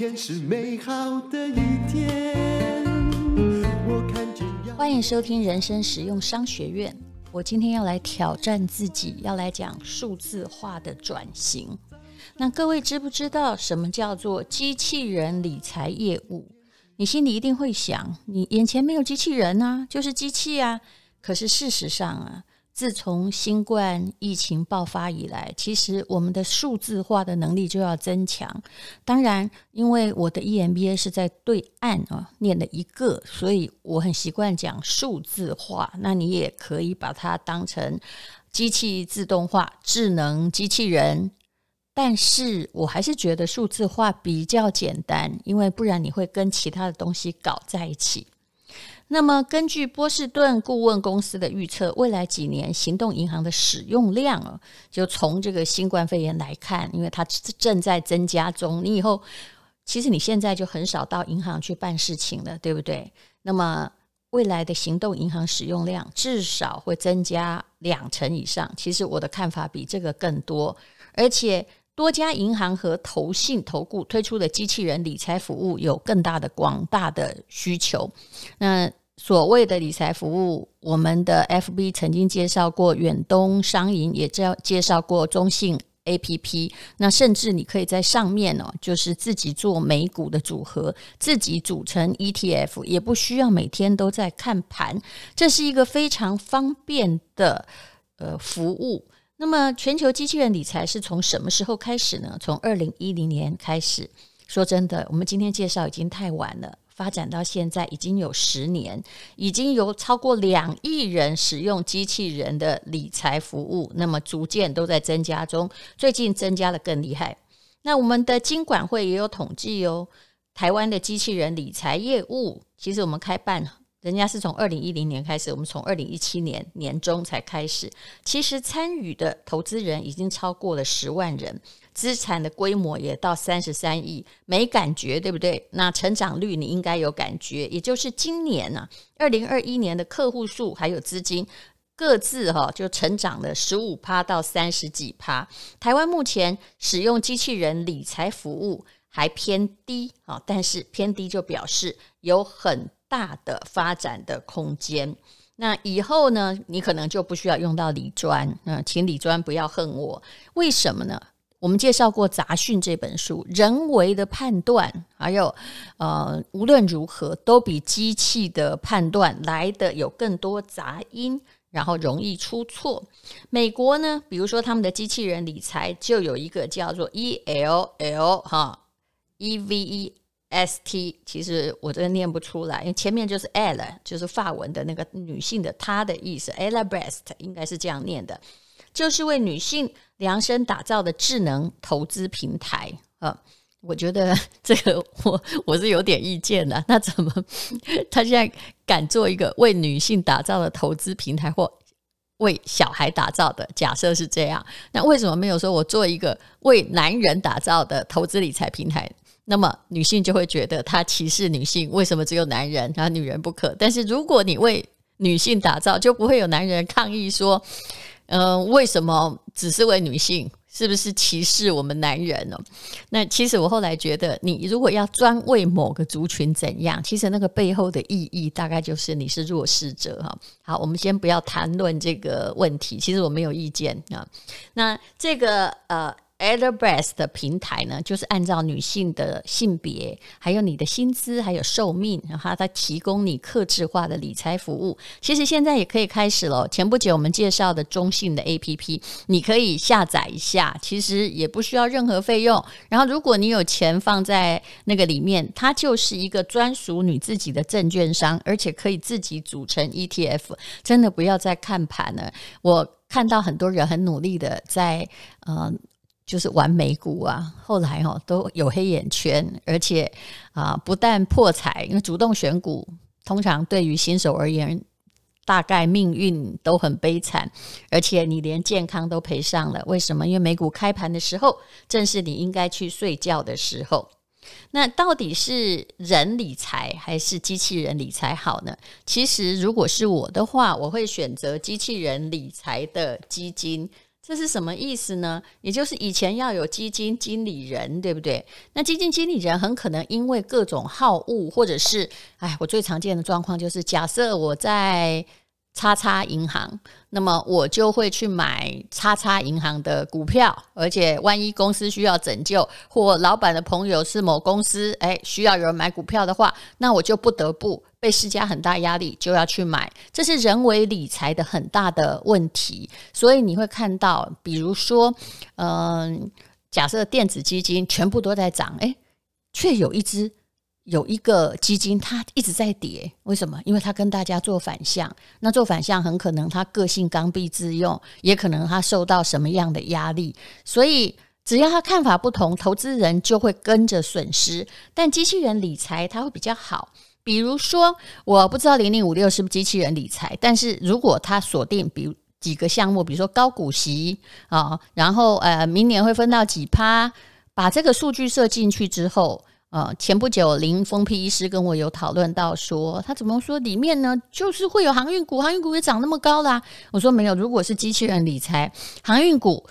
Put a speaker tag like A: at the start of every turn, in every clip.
A: 天是美好的一天。我看见。
B: 欢迎收听人生实用商学院。我今天要来挑战自己，要来讲数字化的转型。那各位知不知道什么叫做机器人理财业务？你心里一定会想，你眼前没有机器人啊，就是机器啊。可是事实上啊。自从新冠疫情爆发以来，其实我们的数字化的能力就要增强。当然，因为我的 EMBA 是在对岸啊念了一个，所以我很习惯讲数字化。那你也可以把它当成机器自动化、智能机器人。但是我还是觉得数字化比较简单，因为不然你会跟其他的东西搞在一起。那么，根据波士顿顾问公司的预测，未来几年行动银行的使用量啊，就从这个新冠肺炎来看，因为它正在增加中。你以后其实你现在就很少到银行去办事情了，对不对？那么未来的行动银行使用量至少会增加两成以上。其实我的看法比这个更多，而且。多家银行和投信、投顾推出的机器人理财服务有更大的广大的需求。那所谓的理财服务，我们的 FB 曾经介绍过远东商银，也介介绍过中信 APP。那甚至你可以在上面哦，就是自己做美股的组合，自己组成 ETF，也不需要每天都在看盘。这是一个非常方便的呃服务。那么，全球机器人理财是从什么时候开始呢？从二零一零年开始。说真的，我们今天介绍已经太晚了。发展到现在已经有十年，已经有超过两亿人使用机器人的理财服务。那么，逐渐都在增加中，最近增加的更厉害。那我们的金管会也有统计哦，台湾的机器人理财业务，其实我们开办。人家是从二零一零年开始，我们从二零一七年年中才开始。其实参与的投资人已经超过了十万人，资产的规模也到三十三亿，没感觉对不对？那成长率你应该有感觉，也就是今年呢、啊，二零二一年的客户数还有资金各自哈、就成长了十五趴到三十几趴。台湾目前使用机器人理财服务还偏低啊，但是偏低就表示有很大的发展的空间。那以后呢，你可能就不需要用到理专。嗯，请理专不要恨我。为什么呢？我们介绍过《杂讯》这本书，人为的判断，还有呃，无论如何都比机器的判断来的有更多杂音，然后容易出错。美国呢，比如说他们的机器人理财就有一个叫做 ELL 哈，EVE。S T，其实我真的念不出来，因为前面就是 Ella，就是法文的那个女性的她的意思，Ella Best 应该是这样念的，就是为女性量身打造的智能投资平台啊。我觉得这个我 我是有点意见的。那怎么 他现在敢做一个为女性打造的投资平台，或为小孩打造的？假设是这样，那为什么没有说我做一个为男人打造的投资理财平台？那么女性就会觉得他歧视女性，为什么只有男人，然后女人不可？但是如果你为女性打造，就不会有男人抗议说，嗯、为什么只是为女性？是不是歧视我们男人呢？那其实我后来觉得，你如果要专为某个族群怎样，其实那个背后的意义大概就是你是弱势者哈。好，我们先不要谈论这个问题，其实我没有意见啊。那这个呃。Ellevest 的平台呢，就是按照女性的性别，还有你的薪资，还有寿命，然后它提供你客制化的理财服务。其实现在也可以开始了。前不久我们介绍的中信的 APP，你可以下载一下，其实也不需要任何费用。然后如果你有钱放在那个里面，它就是一个专属你自己的证券商，而且可以自己组成 ETF。真的不要再看盘了。我看到很多人很努力的在呃。就是玩美股啊，后来哦都有黑眼圈，而且啊不但破财，因为主动选股通常对于新手而言，大概命运都很悲惨，而且你连健康都赔上了。为什么？因为美股开盘的时候，正是你应该去睡觉的时候。那到底是人理财还是机器人理财好呢？其实如果是我的话，我会选择机器人理财的基金。这是什么意思呢？也就是以前要有基金经理人，对不对？那基金经理人很可能因为各种好恶，或者是，哎，我最常见的状况就是，假设我在。叉叉银行，那么我就会去买叉叉银行的股票，而且万一公司需要拯救，或老板的朋友是某公司，诶，需要有人买股票的话，那我就不得不被施加很大压力，就要去买。这是人为理财的很大的问题，所以你会看到，比如说，嗯、假设电子基金全部都在涨，诶，却有一只。有一个基金，它一直在跌，为什么？因为它跟大家做反向，那做反向很可能它个性刚愎自用，也可能它受到什么样的压力，所以只要他看法不同，投资人就会跟着损失。但机器人理财它会比较好，比如说我不知道零零五六是不是机器人理财，但是如果它锁定比如几个项目，比如说高股息啊，然后呃明年会分到几趴，把这个数据设进去之后。呃，前不久林峰丕医师跟我有讨论到说，他怎么说里面呢？就是会有航运股，航运股也涨那么高啦。我说没有，如果是机器人理财，航运股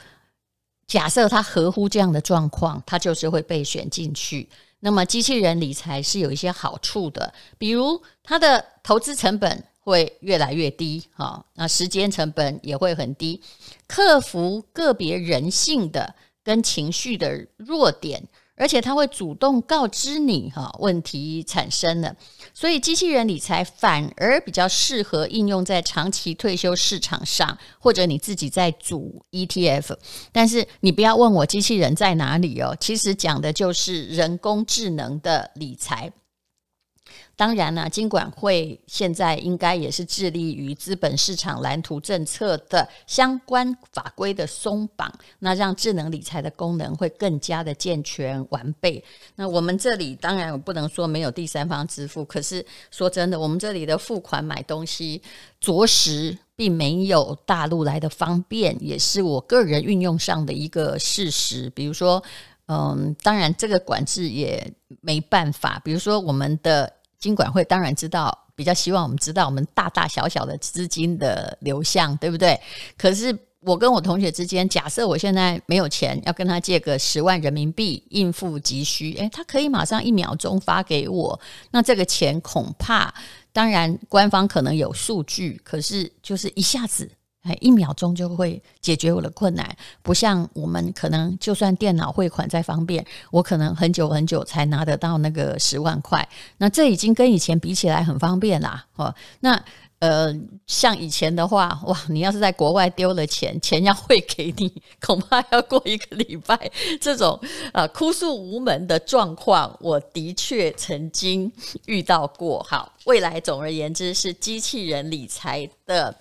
B: 假设它合乎这样的状况，它就是会被选进去。那么机器人理财是有一些好处的，比如它的投资成本会越来越低，哈，那时间成本也会很低，克服个别人性的跟情绪的弱点。而且它会主动告知你哈，问题产生了，所以机器人理财反而比较适合应用在长期退休市场上，或者你自己在组 ETF。但是你不要问我机器人在哪里哦，其实讲的就是人工智能的理财。当然呢，金管会现在应该也是致力于资本市场蓝图政策的相关法规的松绑，那让智能理财的功能会更加的健全完备。那我们这里当然我不能说没有第三方支付，可是说真的，我们这里的付款买东西着实并没有大陆来的方便，也是我个人运用上的一个事实。比如说，嗯，当然这个管制也没办法，比如说我们的。金管会当然知道，比较希望我们知道我们大大小小的资金的流向，对不对？可是我跟我同学之间，假设我现在没有钱，要跟他借个十万人民币应付急需，诶，他可以马上一秒钟发给我，那这个钱恐怕，当然官方可能有数据，可是就是一下子。哎，一秒钟就会解决我的困难，不像我们可能就算电脑汇款再方便，我可能很久很久才拿得到那个十万块。那这已经跟以前比起来很方便啦，哦，那。呃，像以前的话，哇，你要是在国外丢了钱，钱要汇给你，恐怕要过一个礼拜。这种呃哭诉无门的状况，我的确曾经遇到过。好，未来总而言之是机器人理财的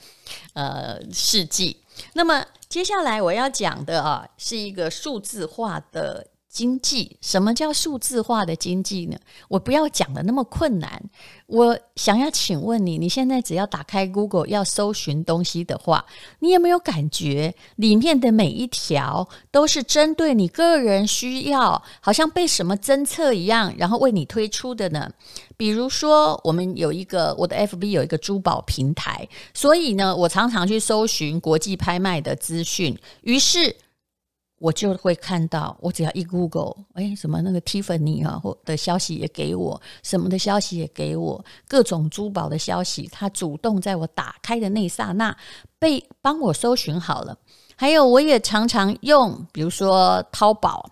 B: 呃世纪。那么接下来我要讲的啊，是一个数字化的。经济，什么叫数字化的经济呢？我不要讲的那么困难。我想要请问你，你现在只要打开 Google 要搜寻东西的话，你有没有感觉里面的每一条都是针对你个人需要，好像被什么侦测一样，然后为你推出的呢？比如说，我们有一个我的 FB 有一个珠宝平台，所以呢，我常常去搜寻国际拍卖的资讯，于是。我就会看到，我只要一 Google，哎，什么那个 Tiffany 啊，或的消息也给我，什么的消息也给我，各种珠宝的消息，它主动在我打开的那一刹那被帮我搜寻好了。还有，我也常常用，比如说淘宝。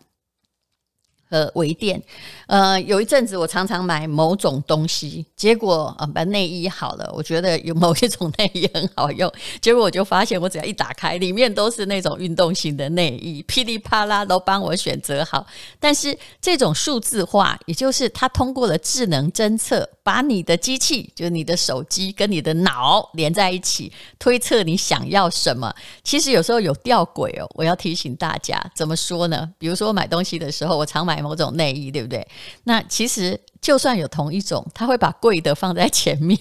B: 和微店，呃，有一阵子我常常买某种东西，结果呃，把内衣好了，我觉得有某一种内衣很好用，结果我就发现，我只要一打开，里面都是那种运动型的内衣，噼里啪啦都帮我选择好。但是这种数字化，也就是它通过了智能侦测，把你的机器，就是你的手机跟你的脑连在一起，推测你想要什么。其实有时候有吊诡哦，我要提醒大家，怎么说呢？比如说我买东西的时候，我常买。买某种内衣，对不对？那其实就算有同一种，他会把贵的放在前面，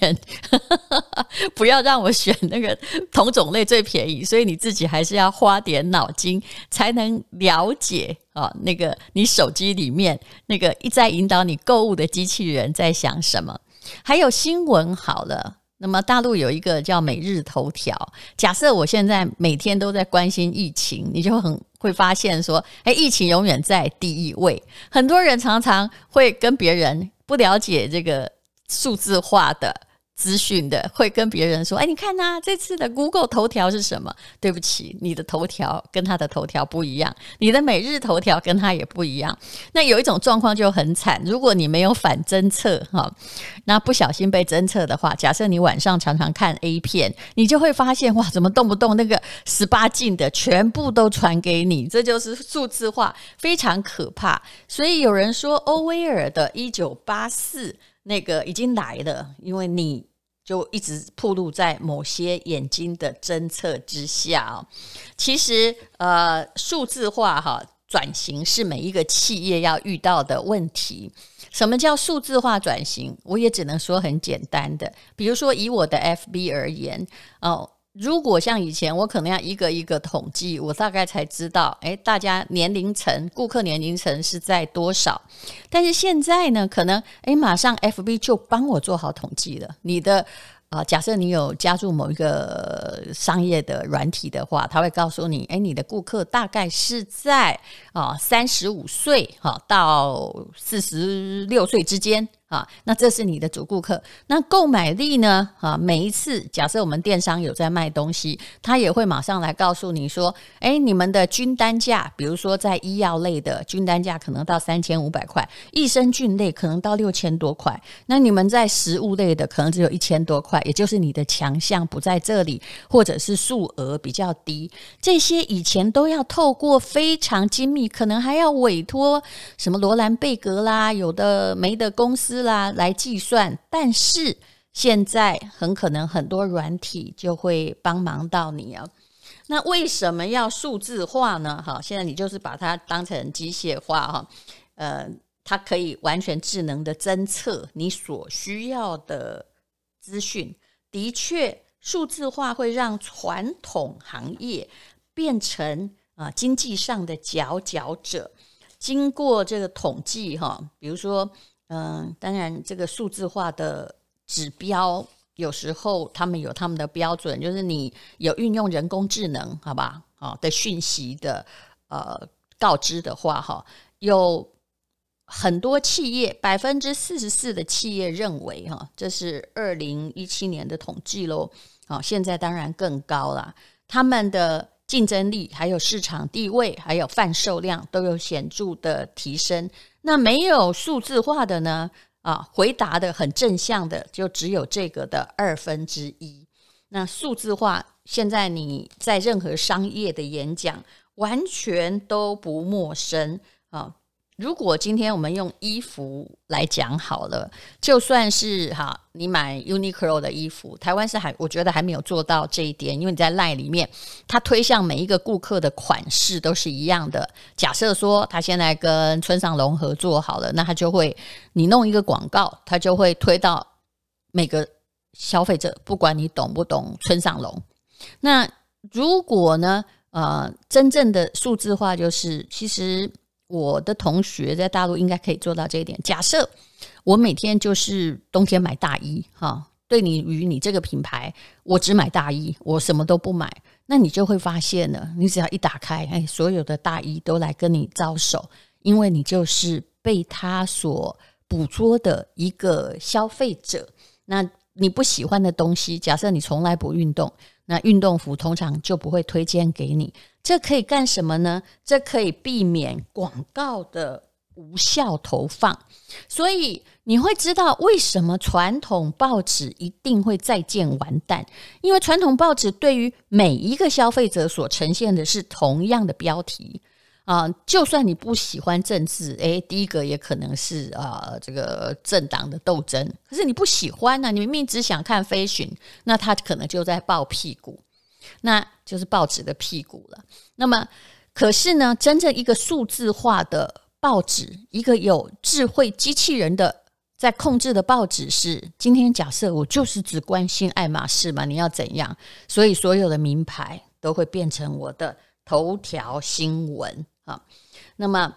B: 不要让我选那个同种类最便宜。所以你自己还是要花点脑筋，才能了解啊，那个你手机里面那个一再引导你购物的机器人在想什么。还有新闻好了，那么大陆有一个叫每日头条。假设我现在每天都在关心疫情，你就很会发现说，哎，疫情永远在第一位。很多人常常会跟别人不了解这个数字化的。资讯的会跟别人说：“哎，你看呐，这次的 Google 头条是什么？对不起，你的头条跟他的头条不一样，你的每日头条跟他也不一样。那有一种状况就很惨，如果你没有反侦测哈，那不小心被侦测的话，假设你晚上常常看 A 片，你就会发现哇，怎么动不动那个十八禁的全部都传给你？这就是数字化，非常可怕。所以有人说，欧威尔的《一九八四》。那个已经来了，因为你就一直暴露在某些眼睛的侦测之下哦。其实，呃，数字化哈转型是每一个企业要遇到的问题。什么叫数字化转型？我也只能说很简单的，比如说以我的 FB 而言哦。如果像以前，我可能要一个一个统计，我大概才知道，诶，大家年龄层、顾客年龄层是在多少。但是现在呢，可能诶，马上 FB 就帮我做好统计了。你的啊、假设你有加入某一个商业的软体的话，他会告诉你，诶，你的顾客大概是在啊三十五岁哈到四十六岁之间。啊，那这是你的主顾客。那购买力呢？啊，每一次假设我们电商有在卖东西，他也会马上来告诉你说，哎，你们的均单价，比如说在医药类的均单价可能到三千五百块，益生菌类可能到六千多块。那你们在食物类的可能只有一千多块，也就是你的强项不在这里，或者是数额比较低。这些以前都要透过非常精密，可能还要委托什么罗兰贝格啦，有的没的公司。啦，来计算，但是现在很可能很多软体就会帮忙到你啊。那为什么要数字化呢？哈，现在你就是把它当成机械化哈，呃，它可以完全智能的侦测你所需要的资讯。的确，数字化会让传统行业变成啊经济上的佼佼者。经过这个统计哈，比如说。嗯，当然，这个数字化的指标有时候他们有他们的标准，就是你有运用人工智能，好吧？好的讯息的呃告知的话，哈，有很多企业百分之四十四的企业认为，哈，这是二零一七年的统计喽。好，现在当然更高了，他们的竞争力、还有市场地位、还有贩售量都有显著的提升。那没有数字化的呢？啊，回答的很正向的，就只有这个的二分之一。那数字化，现在你在任何商业的演讲，完全都不陌生啊。如果今天我们用衣服来讲好了，就算是哈，你买 Uniqlo 的衣服，台湾是还我觉得还没有做到这一点，因为你在 LINE 里面，它推向每一个顾客的款式都是一样的。假设说他现在跟村上隆合作好了，那他就会你弄一个广告，他就会推到每个消费者，不管你懂不懂村上隆。那如果呢，呃，真正的数字化就是其实。我的同学在大陆应该可以做到这一点。假设我每天就是冬天买大衣，哈，对你与你这个品牌，我只买大衣，我什么都不买，那你就会发现了，你只要一打开，哎，所有的大衣都来跟你招手，因为你就是被他所捕捉的一个消费者。那你不喜欢的东西，假设你从来不运动，那运动服通常就不会推荐给你。这可以干什么呢？这可以避免广告的无效投放，所以你会知道为什么传统报纸一定会再见完蛋，因为传统报纸对于每一个消费者所呈现的是同样的标题啊，就算你不喜欢政治，诶，第一个也可能是啊这个政党的斗争，可是你不喜欢呢，你明明只想看飞询那他可能就在爆屁股。那就是报纸的屁股了。那么，可是呢，真正一个数字化的报纸，一个有智慧机器人的在控制的报纸是，今天假设我就是只关心爱马仕嘛，你要怎样？所以所有的名牌都会变成我的头条新闻啊。那么，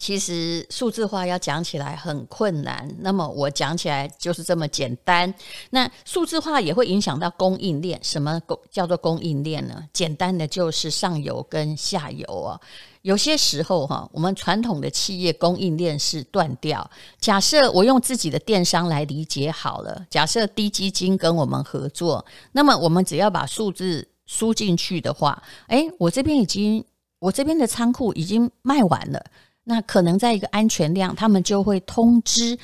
B: 其实数字化要讲起来很困难，那么我讲起来就是这么简单。那数字化也会影响到供应链，什么叫做供应链呢？简单的就是上游跟下游啊。有些时候哈，我们传统的企业供应链是断掉。假设我用自己的电商来理解好了，假设低基金跟我们合作，那么我们只要把数字输进去的话，诶，我这边已经，我这边的仓库已经卖完了。那可能在一个安全量，他们就会通知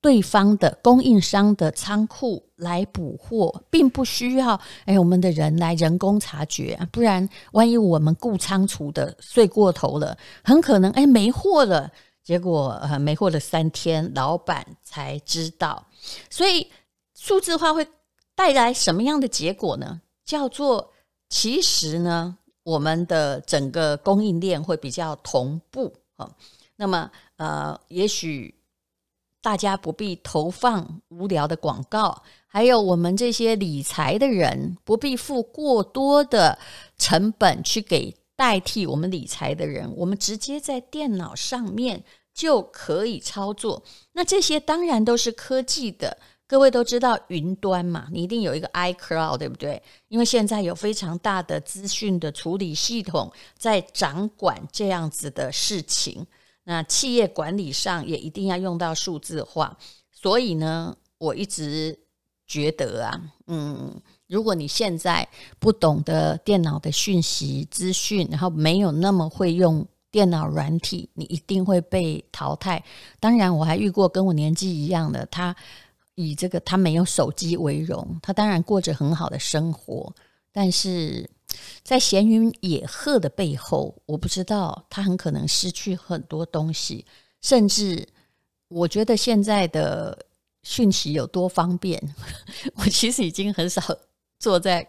B: 对方的供应商的仓库来补货，并不需要哎我们的人来人工察觉，不然万一我们雇仓储的睡过头了，很可能哎没货了，结果呃没货了三天，老板才知道。所以数字化会带来什么样的结果呢？叫做其实呢，我们的整个供应链会比较同步。那么，呃，也许大家不必投放无聊的广告，还有我们这些理财的人不必付过多的成本去给代替我们理财的人，我们直接在电脑上面就可以操作。那这些当然都是科技的。各位都知道云端嘛，你一定有一个 iCloud，对不对？因为现在有非常大的资讯的处理系统在掌管这样子的事情。那企业管理上也一定要用到数字化。所以呢，我一直觉得啊，嗯，如果你现在不懂得电脑的讯息资讯，然后没有那么会用电脑软体，你一定会被淘汰。当然，我还遇过跟我年纪一样的他。以这个他没有手机为荣，他当然过着很好的生活，但是在闲云野鹤的背后，我不知道他很可能失去很多东西，甚至我觉得现在的讯息有多方便，我其实已经很少坐在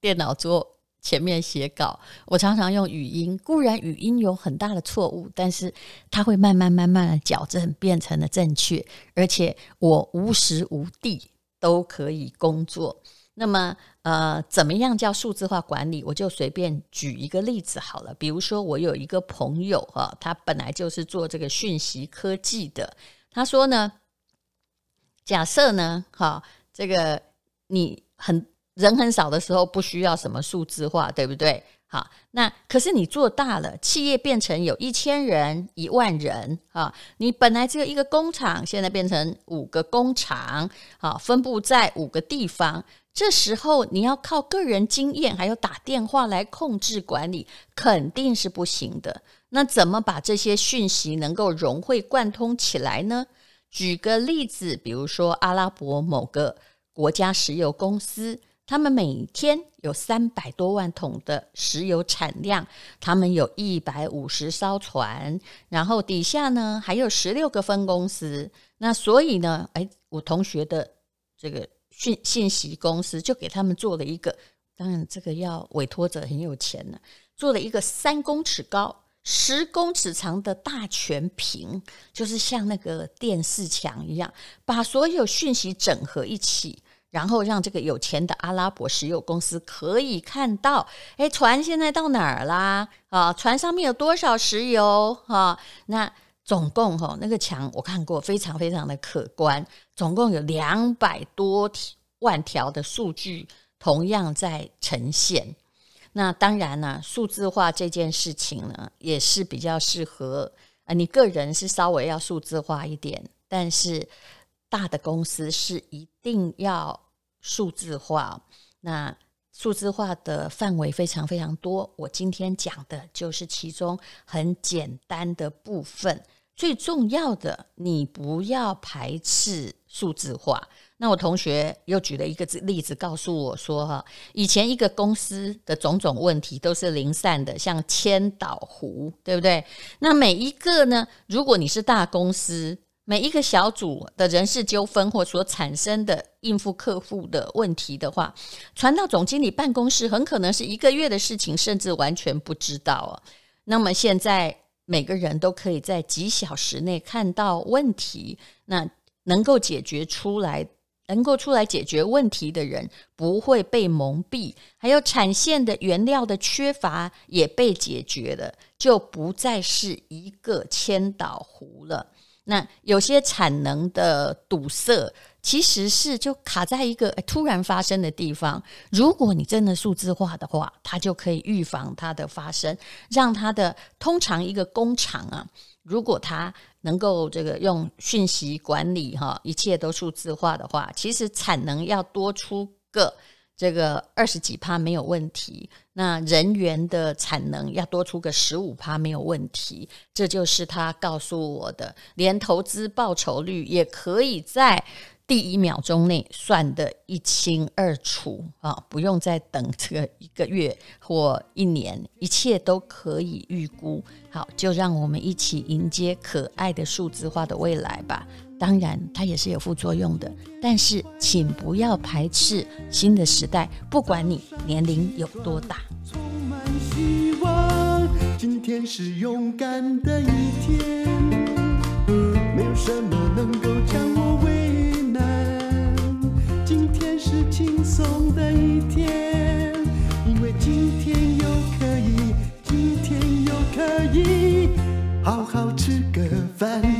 B: 电脑桌。前面写稿，我常常用语音。固然语音有很大的错误，但是它会慢慢慢慢的矫正，变成了正确。而且我无时无地都可以工作。那么，呃，怎么样叫数字化管理？我就随便举一个例子好了。比如说，我有一个朋友哈，他本来就是做这个讯息科技的。他说呢，假设呢，哈，这个你很。人很少的时候不需要什么数字化，对不对？好，那可是你做大了，企业变成有一千人、一万人啊，你本来只有一个工厂，现在变成五个工厂，好，分布在五个地方。这时候你要靠个人经验还有打电话来控制管理，肯定是不行的。那怎么把这些讯息能够融会贯通起来呢？举个例子，比如说阿拉伯某个国家石油公司。他们每天有三百多万桶的石油产量，他们有一百五十艘船，然后底下呢还有十六个分公司。那所以呢，哎，我同学的这个讯信息公司就给他们做了一个，当然这个要委托者很有钱呢，做了一个三公尺高、十公尺长的大全屏，就是像那个电视墙一样，把所有讯息整合一起。然后让这个有钱的阿拉伯石油公司可以看到，哎，船现在到哪儿啦？啊，船上面有多少石油？哈，那总共哈，那个墙我看过，非常非常的可观，总共有两百多万条的数据，同样在呈现。那当然呢，数字化这件事情呢，也是比较适合啊，你个人是稍微要数字化一点，但是大的公司是一定要。数字化，那数字化的范围非常非常多。我今天讲的就是其中很简单的部分。最重要的，你不要排斥数字化。那我同学又举了一个例子，告诉我说：哈，以前一个公司的种种问题都是零散的，像千岛湖，对不对？那每一个呢，如果你是大公司。每一个小组的人事纠纷或所产生的应付客户的问题的话，传到总经理办公室，很可能是一个月的事情，甚至完全不知道啊。那么现在每个人都可以在几小时内看到问题，那能够解决出来能够出来解决问题的人不会被蒙蔽，还有产线的原料的缺乏也被解决了，就不再是一个千岛湖了。那有些产能的堵塞，其实是就卡在一个突然发生的地方。如果你真的数字化的话，它就可以预防它的发生，让它的通常一个工厂啊，如果它能够这个用讯息管理哈，一切都数字化的话，其实产能要多出个。这个二十几趴没有问题，那人员的产能要多出个十五趴没有问题，这就是他告诉我的，连投资报酬率也可以在第一秒钟内算得一清二楚啊，不用再等这个一个月或一年，一切都可以预估。好，就让我们一起迎接可爱的数字化的未来吧。当然它也是有副作用的但是请不要排斥新的时代不管你年龄有多大。
A: 充满希望今天是勇敢的一天没有什么能够将我为难今天是轻松的一天因为今天又可以今天又可以好好吃个饭。